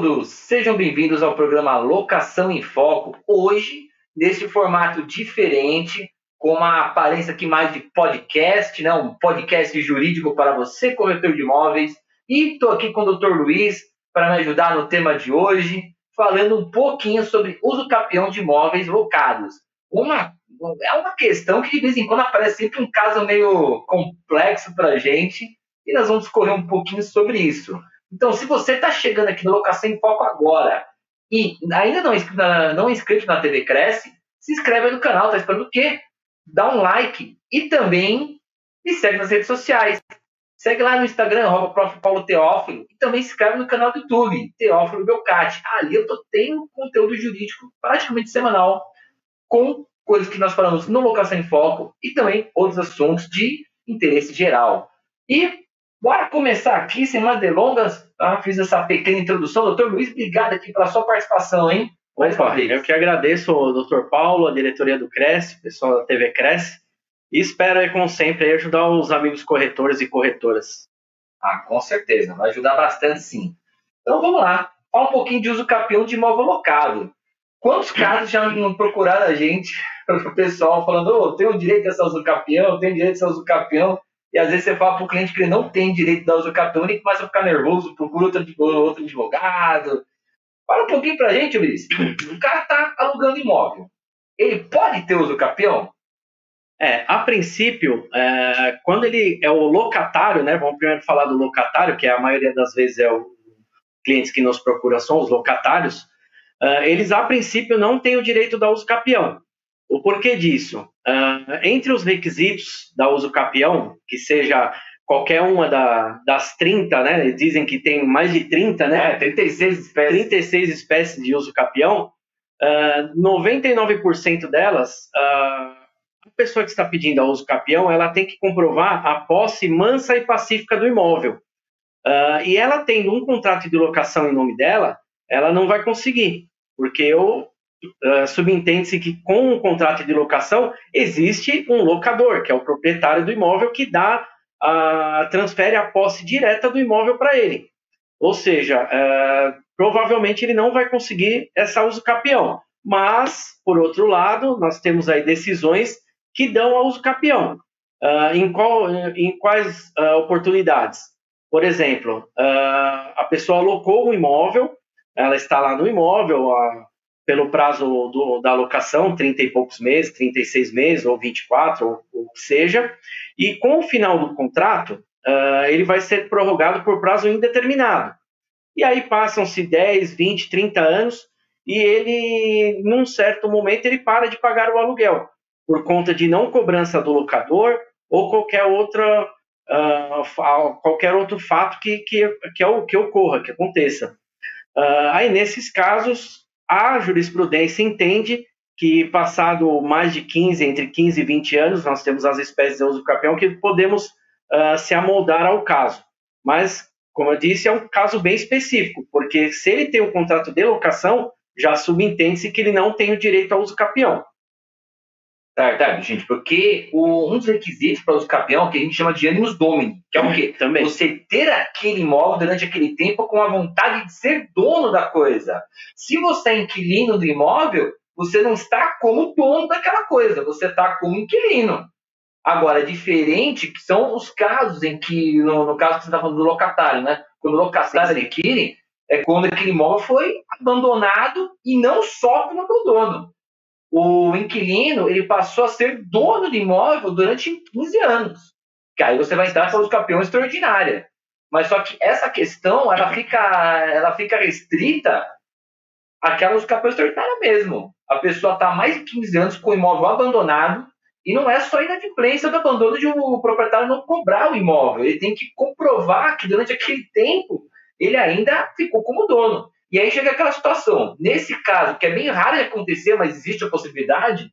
todos, sejam bem-vindos ao programa Locação em Foco. Hoje, nesse formato diferente, com uma aparência aqui mais de podcast, né? um podcast jurídico para você, corretor de imóveis. E estou aqui com o Dr. Luiz para me ajudar no tema de hoje, falando um pouquinho sobre uso capião de imóveis locados. Uma, é uma questão que de vez em quando aparece sempre um caso meio complexo para a gente e nós vamos discorrer um pouquinho sobre isso. Então, se você está chegando aqui no Locação em Foco agora e ainda não é inscrito na, não é inscrito na TV Cresce, se inscreve aí no canal, tá esperando o quê? Dá um like e também me segue nas redes sociais. Segue lá no Instagram, arroba Paulo Teófilo, e também se inscreve no canal do YouTube, Teófilo Belcati. Ali eu tô, tenho conteúdo jurídico praticamente semanal, com coisas que nós falamos no Locação em Foco e também outros assuntos de interesse geral. E bora começar aqui, sem mais delongas. Tá? Fiz essa pequena introdução. Doutor Luiz, obrigado aqui pela sua participação, hein? Opa, eu que agradeço ao doutor Paulo, a diretoria do Cresce, pessoal da TV Cresce, e espero, como sempre, ajudar os amigos corretores e corretoras. Ah, com certeza, vai ajudar bastante sim. Então vamos lá, fala um pouquinho de uso capião de imóvel locado. Quantos casos já não procuraram a gente, o pessoal falando, oh, tenho direito a ser uso capião, tenho direito a ser uso capião, e às vezes você fala para o cliente que ele não tem direito de uso capião, ele começa a ficar nervoso, procura outro, outro advogado, Fala um pouquinho pra gente, Luiz. O cara tá alugando imóvel. Ele pode ter uso capião? É, a princípio, é, quando ele é o locatário, né? Vamos primeiro falar do locatário, que é a maioria das vezes é o clientes que nos procuram são os locatários. Uh, eles a princípio não têm o direito da uso capião. O porquê disso? Uh, entre os requisitos da uso capião, que seja qualquer uma da, das 30, né? Dizem que tem mais de 30, né? É, 36 espécies. 36 espécies de uso capião. Uh, 99% delas, uh, a pessoa que está pedindo a uso capião, ela tem que comprovar a posse mansa e pacífica do imóvel. Uh, e ela tendo um contrato de locação em nome dela, ela não vai conseguir, porque eu Uh, subentende-se que com o contrato de locação existe um locador, que é o proprietário do imóvel, que dá a, transfere a posse direta do imóvel para ele. Ou seja, é, provavelmente ele não vai conseguir essa uso capião. Mas, por outro lado, nós temos aí decisões que dão a uso capião. Uh, em, qual, em quais uh, oportunidades? Por exemplo, uh, a pessoa alocou um imóvel, ela está lá no imóvel pelo prazo do, da alocação, 30 e poucos meses, 36 meses, ou 24, ou o que seja, e com o final do contrato, uh, ele vai ser prorrogado por prazo indeterminado. E aí passam-se 10, 20, 30 anos e ele, num certo momento, ele para de pagar o aluguel por conta de não cobrança do locador ou qualquer outra uh, qualquer outro fato que, que, que, é que ocorra, que aconteça. Uh, aí, nesses casos, a jurisprudência entende que passado mais de 15, entre 15 e 20 anos, nós temos as espécies de uso capião que podemos uh, se amoldar ao caso. Mas, como eu disse, é um caso bem específico, porque se ele tem um contrato de locação, já subentende-se que ele não tem o direito ao uso capião. Tá, gente, porque o, um dos requisitos para o capião é que a gente chama de animus domini, que é o quê? Também. Você ter aquele imóvel durante aquele tempo com a vontade de ser dono da coisa. Se você é inquilino do imóvel, você não está como dono daquela coisa, você está como inquilino. Agora, é diferente que são os casos em que, no, no caso que você está falando do locatário, né? Quando o locatário adquire, é quando aquele imóvel foi abandonado e não só pelo abandono. O inquilino, ele passou a ser dono do imóvel durante 15 anos. Que aí você vai entrar para os campeões extraordinária. Mas só que essa questão, ela fica, ela fica restrita àquela campeões extraordinária mesmo a pessoa está mais de 15 anos com o imóvel abandonado e não é só inadimplência do abandono de um proprietário não cobrar o imóvel. Ele tem que comprovar que durante aquele tempo ele ainda ficou como dono. E aí chega aquela situação. Nesse caso, que é bem raro de acontecer, mas existe a possibilidade,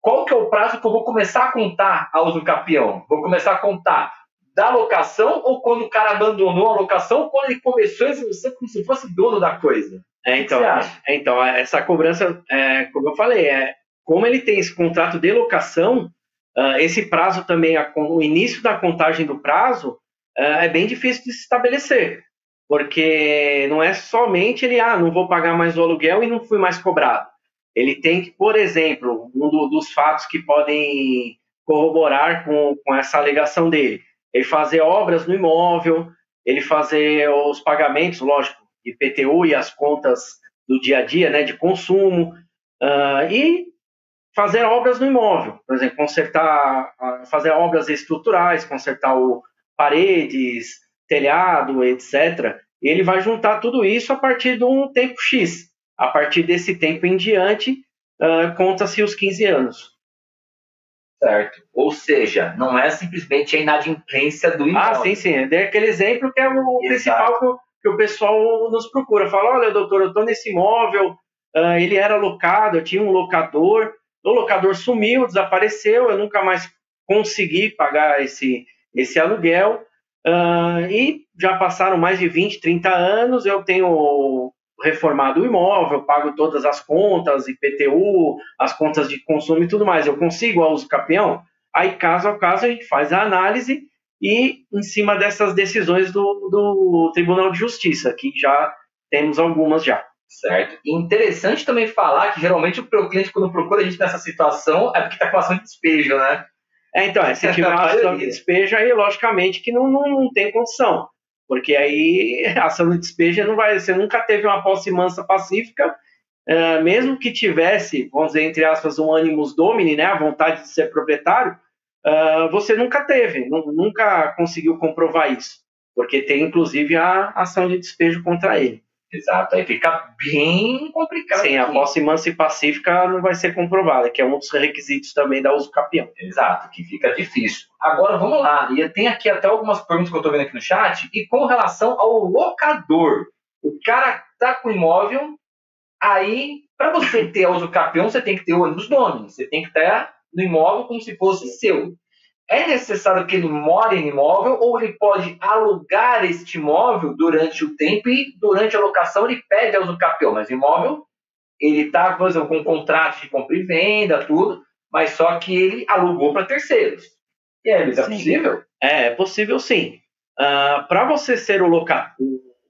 qual que é o prazo que eu vou começar a contar a uso capião? Vou começar a contar da locação ou quando o cara abandonou a locação ou quando ele começou a exercer como se fosse dono da coisa? É, então, é, então, essa cobrança, é, como eu falei, é, como ele tem esse contrato de locação, uh, esse prazo também, a, o início da contagem do prazo uh, é bem difícil de se estabelecer. Porque não é somente ele, ah, não vou pagar mais o aluguel e não fui mais cobrado. Ele tem que, por exemplo, um do, dos fatos que podem corroborar com, com essa alegação dele, ele fazer obras no imóvel, ele fazer os pagamentos, lógico, IPTU e as contas do dia a dia, né, de consumo, uh, e fazer obras no imóvel, por exemplo, consertar, fazer obras estruturais, consertar o paredes, telhado, etc. Ele vai juntar tudo isso a partir de um tempo X. A partir desse tempo em diante, uh, conta-se os 15 anos. Certo. Ou seja, não é simplesmente a inadimplência do imóvel. Ah, sim, sim. É aquele exemplo que é o Exato. principal que o, que o, pessoal nos procura. Fala, olha, doutor, eu estou nesse imóvel, uh, ele era locado, eu tinha um locador, o locador sumiu, desapareceu, eu nunca mais consegui pagar esse, esse aluguel. Uh, e já passaram mais de 20, 30 anos, eu tenho reformado o imóvel, pago todas as contas, IPTU, as contas de consumo e tudo mais. Eu consigo a uso capião? Aí, caso a caso, a gente faz a análise e, em cima dessas decisões do, do Tribunal de Justiça, que já temos algumas já. Certo. E interessante também falar que geralmente o cliente, quando procura a gente nessa situação, é porque está com ação de despejo, né? É, então, é, se tiver uma ação de despejo, aí logicamente que não, não, não tem condição. Porque aí a ação de despejo não vai. Você nunca teve uma posse mansa pacífica, uh, mesmo que tivesse, vamos dizer, entre aspas, um animus domini, né, a vontade de ser proprietário, uh, você nunca teve, nunca conseguiu comprovar isso. Porque tem inclusive a ação de despejo contra ele. Exato, aí fica bem complicado. Sim, a posse mansa e pacífica não vai ser comprovada, que é um dos requisitos também da uso capião. Exato, que fica difícil. Agora vamos lá, e tem aqui até algumas perguntas que eu estou vendo aqui no chat, e com relação ao locador. O cara tá com imóvel, aí para você ter a uso capião, você tem que ter o ônibus domini, você tem que estar no imóvel como se fosse seu é necessário que ele more em imóvel ou ele pode alugar este imóvel durante o tempo e durante a locação ele pede a usucapião, mas imóvel ele está com um contrato de compra e venda, tudo, mas só que ele alugou para terceiros. E aí, é possível? É, é possível sim. Uh, ah, para você ser o, loca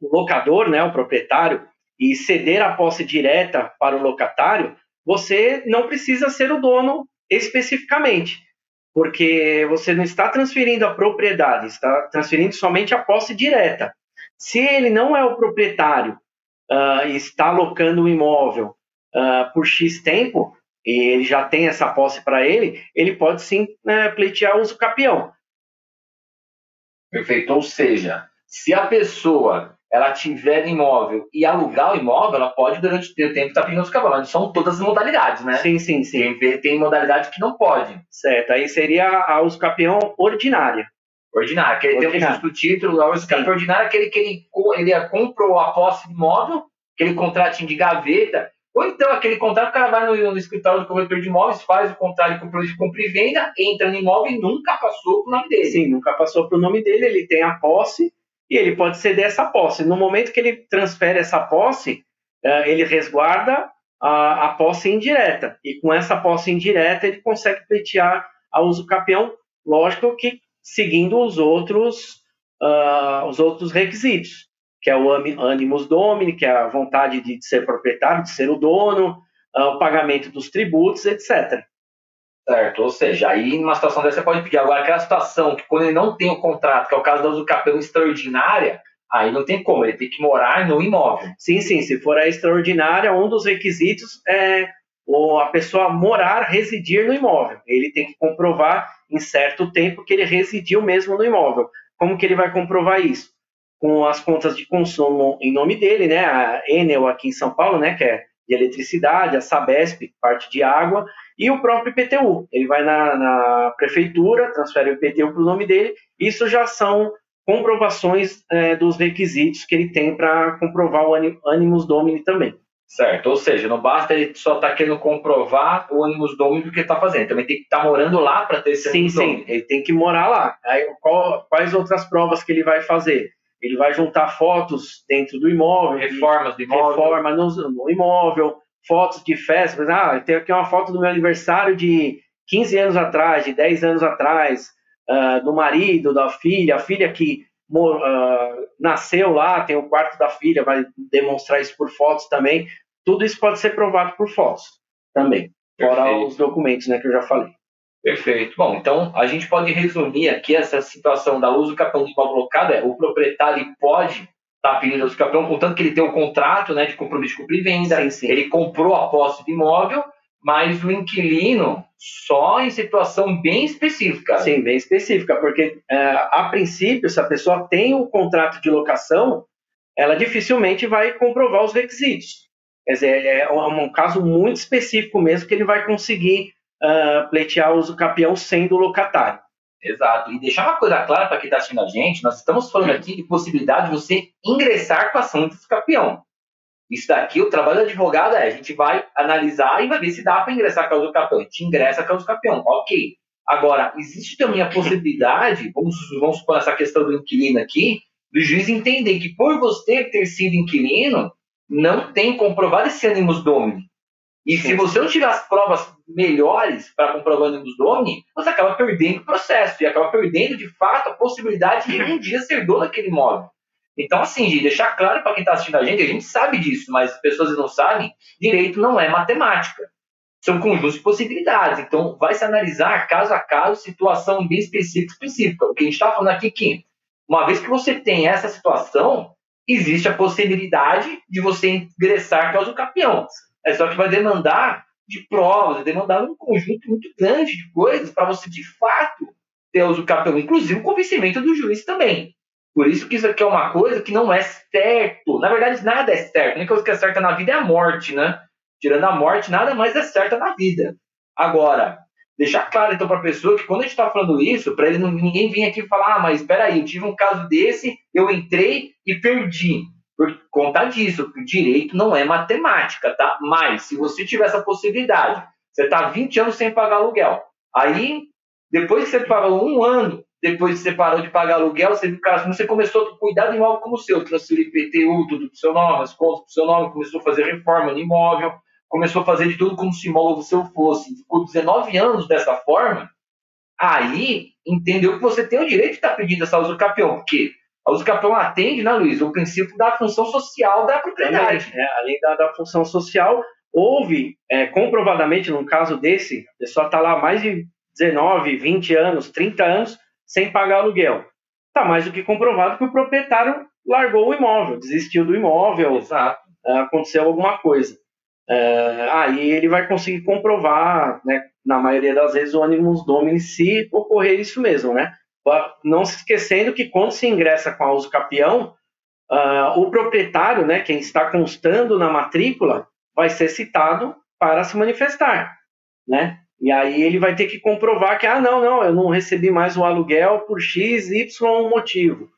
o locador, né, o proprietário, e ceder a posse direta para o locatário, você não precisa ser o dono especificamente porque você não está transferindo a propriedade, está transferindo somente a posse direta. Se ele não é o proprietário uh, e está alocando o imóvel uh, por X tempo, e ele já tem essa posse para ele, ele pode sim uh, pleitear uso capião. Perfeito. Ou seja, se a pessoa ela tiver imóvel e alugar o imóvel, ela pode, durante o tempo, estar tá pedindo os cavalos. São todas as modalidades, né? Sim, sim, sim. Tem, tem modalidade que não pode. Certo, aí seria a usucapião ordinária. Ordinária, aquele tem um justo título, a usucapião ordinária, aquele que ele, ele comprou a posse de imóvel, aquele contratinho de gaveta, ou então aquele contrato, o cara vai no, no escritório do corretor de imóveis, faz o contrato de compra, de compra e venda, entra no imóvel e nunca passou para o nome dele. Sim, nunca passou para o nome dele, ele tem a posse, e ele pode ceder essa posse. No momento que ele transfere essa posse, é, ele resguarda a, a posse indireta. E com essa posse indireta, ele consegue pleitear a uso capião, lógico que seguindo os outros, uh, os outros requisitos, que é o animus domini, que é a vontade de ser proprietário, de ser o dono, uh, o pagamento dos tributos, etc. Certo, ou seja, aí numa situação dessa você pode pedir. Agora, aquela situação que quando ele não tem o contrato, que é o caso da usucapião extraordinária, aí não tem como, ele tem que morar no imóvel. Sim, sim, se for a extraordinária, um dos requisitos é a pessoa morar, residir no imóvel. Ele tem que comprovar em certo tempo que ele residiu mesmo no imóvel. Como que ele vai comprovar isso? Com as contas de consumo em nome dele, né? A Enel aqui em São Paulo, né? Que é de eletricidade, a Sabesp, parte de água, e o próprio IPTU. Ele vai na, na prefeitura, transfere o IPTU para o nome dele. Isso já são comprovações é, dos requisitos que ele tem para comprovar o animus domini também. Certo, ou seja, não basta ele só estar tá querendo comprovar o animus domini do que está fazendo, também tem que estar tá morando lá para ter esse Sim, sim, ele tem que morar lá. Aí, qual, quais outras provas que ele vai fazer? Ele vai juntar fotos dentro do imóvel, reformas do imóvel, reforma no, no imóvel, fotos de festas. Ah, tenho aqui uma foto do meu aniversário de 15 anos atrás, de 10 anos atrás, uh, do marido, da filha, a filha que uh, nasceu lá, tem o quarto da filha, vai demonstrar isso por fotos também. Tudo isso pode ser provado por fotos também, Perfeito. fora os documentos né, que eu já falei. Perfeito. Bom, então a gente pode resumir aqui essa situação da luz do capão do imóvel locado, é o proprietário pode estar tá pedindo luz do capão, contanto que ele tem o um contrato né, de compromisso de compra e venda, sim, sim. ele comprou a posse de imóvel, mas o inquilino só em situação bem específica. Sim, bem específica, porque é, a princípio, se a pessoa tem o um contrato de locação, ela dificilmente vai comprovar os requisitos. Quer dizer, é um, um caso muito específico mesmo que ele vai conseguir uh, pleitear o uso capião sendo locatário. Exato. E deixar uma coisa clara para quem está assistindo a gente, nós estamos falando aqui de possibilidade de você ingressar com a ação de uso capião. Isso daqui, o trabalho do advogado é, a gente vai analisar e vai ver se dá para ingressar com a uso capião. A gente ingressa com a uso capião, ok. Agora, existe também a possibilidade, vamos, vamos supor essa questão do inquilino aqui, do juiz entender que por você ter sido inquilino, não tem comprovado esse ânimos domini. E se você não tiver as provas melhores para comprovar o domini, você acaba perdendo o processo e acaba perdendo, de fato, a possibilidade de um dia ser dono daquele imóvel. Então, assim, de deixar claro para quem está assistindo a gente, a gente sabe disso, mas as pessoas não sabem, direito não é matemática. São conjuntos de possibilidades. Então, vai se analisar caso a caso, situação bem específica, específica. O que a gente está falando aqui é que, uma vez que você tem essa situação, existe a possibilidade de você ingressar caso campeão. É só que vai demandar de provas, vai demandar um conjunto muito grande de coisas para você, de fato, ter uso campeão, inclusive o convencimento do juiz também. Por isso que isso aqui é uma coisa que não é certo. Na verdade, nada é certo. A única coisa que é certa na vida é a morte, né? Tirando a morte, nada mais é certo na vida. Agora, deixar claro então para a pessoa que quando a gente está falando isso, para ele não, ninguém vir aqui falar, ah, mas espera aí, eu tive um caso desse, eu entrei e perdi. Por conta disso, o direito não é matemática, tá? Mas se você tiver essa possibilidade, você está 20 anos sem pagar aluguel. Aí, depois que você pagou um ano, depois que você parou de pagar aluguel, você, você começou a cuidar do imóvel como seu, transferir IPTU, tudo pro seu nome, as contas pro seu nome, começou a fazer reforma no imóvel, começou a fazer de tudo como se imóvel seu fosse. Ficou 19 anos dessa forma, aí entendeu que você tem o direito de estar pedindo essa usucapião, porque a usucapião atende, né, Luiz, o princípio da função social da propriedade. É, além da, da, função social, houve, é, comprovadamente, num caso desse, a pessoa está lá mais de 19, 20 anos, 30 anos, sem pagar aluguel. Está mais do que comprovado que o proprietário largou o imóvel, desistiu do imóvel, Exato. aconteceu alguma coisa é, aí ele vai conseguir comprovar, né, na maioria das vezes, o ânimos domini se ocorrer isso mesmo, né? Não se esquecendo que quando se ingressa com a uso capião, uh, o proprietário, né, quem está constando na matrícula, vai ser citado para se manifestar, né? E aí ele vai ter que comprovar que, ah, não, não, eu não recebi mais o aluguel por X, Y motivo.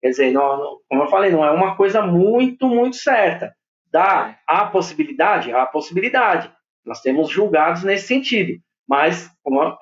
Quer dizer, não, como eu falei, não é uma coisa muito, muito certa. Dá a possibilidade? A possibilidade. Nós temos julgados nesse sentido, mas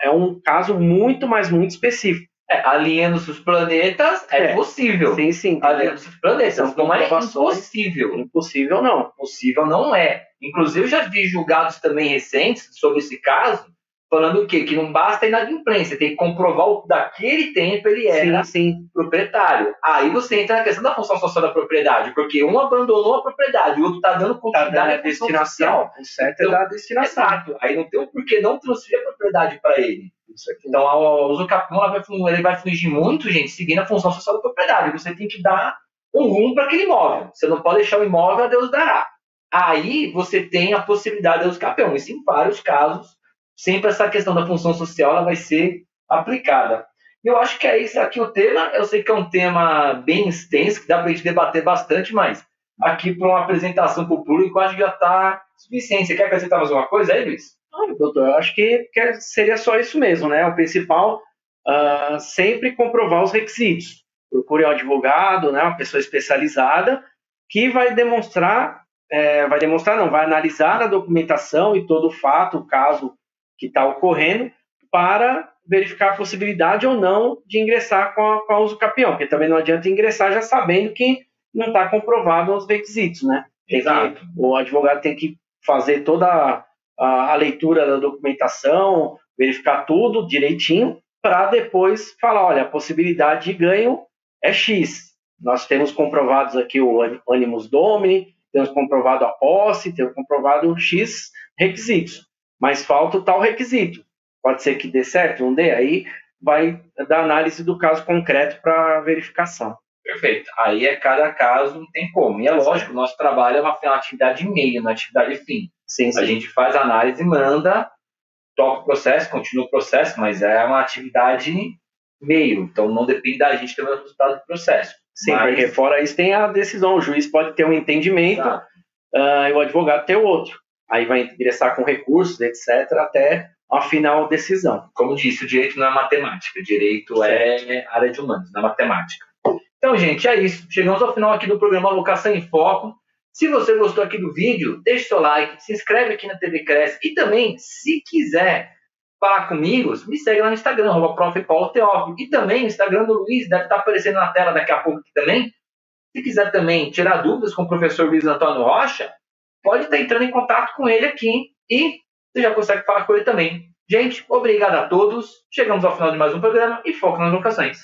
é um caso muito, mas muito específico. É, alinhando-se os planetas é, é, possível. Sim, sim. Alinhando-se os planetas. Não é impossível. Impossível não. Possível não é. Inclusive, eu já vi julgados também recentes sobre esse caso, falando o quê? Que não basta inadimplência, tem que comprovar o daquele tempo ele era sim, sim. proprietário. Aí você entra na questão da função social da propriedade, porque um abandonou a propriedade, o outro está dando continuidade tá à destinação. O certo então, é da destinação. Exato. Aí não tem o porquê não transferir a propriedade para ele. Então, o usucapião vai, ele vai fugir muito, gente, seguindo a função social da propriedade. Você tem que dar um rumo para aquele imóvel. Você não pode deixar o imóvel a Deus dará. Aí você tem a possibilidade do usucapião. Isso em vários casos sempre essa questão da função social ela vai ser aplicada. Eu acho que é isso aqui o tema. Eu sei que é um tema bem extenso, que dá para a gente debater bastante, mas aqui para uma apresentação para o público, acho que já está suficiente. Você quer acrescentar mais alguma coisa aí, Luiz? Doutor, eu acho que, que seria só isso mesmo, né? O principal, uh, sempre comprovar os requisitos. Procure um advogado, né, uma pessoa especializada, que vai demonstrar, é, vai demonstrar não, vai analisar a documentação e todo o fato, o caso que está ocorrendo para verificar a possibilidade ou não de ingressar com a, com a uso capião, porque também não adianta ingressar já sabendo que não está comprovado os requisitos, né? Exato. o advogado tem que fazer toda a, a, leitura da documentação, verificar tudo direitinho, para depois falar, olha, a possibilidade de ganho é X. Nós temos comprovados aqui o Animus Domini, temos comprovado a posse, temos comprovado X requisitos, mas falta o tal requisito. Pode ser que dê certo, não dê, aí vai dar análise do caso concreto para verificação. Perfeito. Aí é cada caso, não tem como. E é lógico, o nosso trabalho é uma, atividade meio, uma atividade fim. Sim, sim. A gente faz análise, manda, toca o processo, continua o processo, mas é uma atividade meio. Então não depende da gente ter o resultado do processo. Sim, mas... porque fora isso tem a decisão. O juiz pode ter um entendimento uh, e o advogado ter outro. Aí vai ingressar com recursos, etc., até a final decisão. Como disse, o direito não é matemática, o direito certo. é área de humanos, não é matemática. Então, gente, é isso. Chegamos ao final aqui do programa Vocação em Foco. Se você gostou aqui do vídeo, deixe seu like, se inscreve aqui na TV Cresce e também, se quiser falar comigo, me segue lá no Instagram, arroba prof. Paulo Teófilo. E também o Instagram do Luiz deve estar aparecendo na tela daqui a pouco aqui também. Se quiser também tirar dúvidas com o professor Luiz Antônio Rocha, pode estar entrando em contato com ele aqui e você já consegue falar com ele também. Gente, obrigado a todos. Chegamos ao final de mais um programa e foco nas vocações.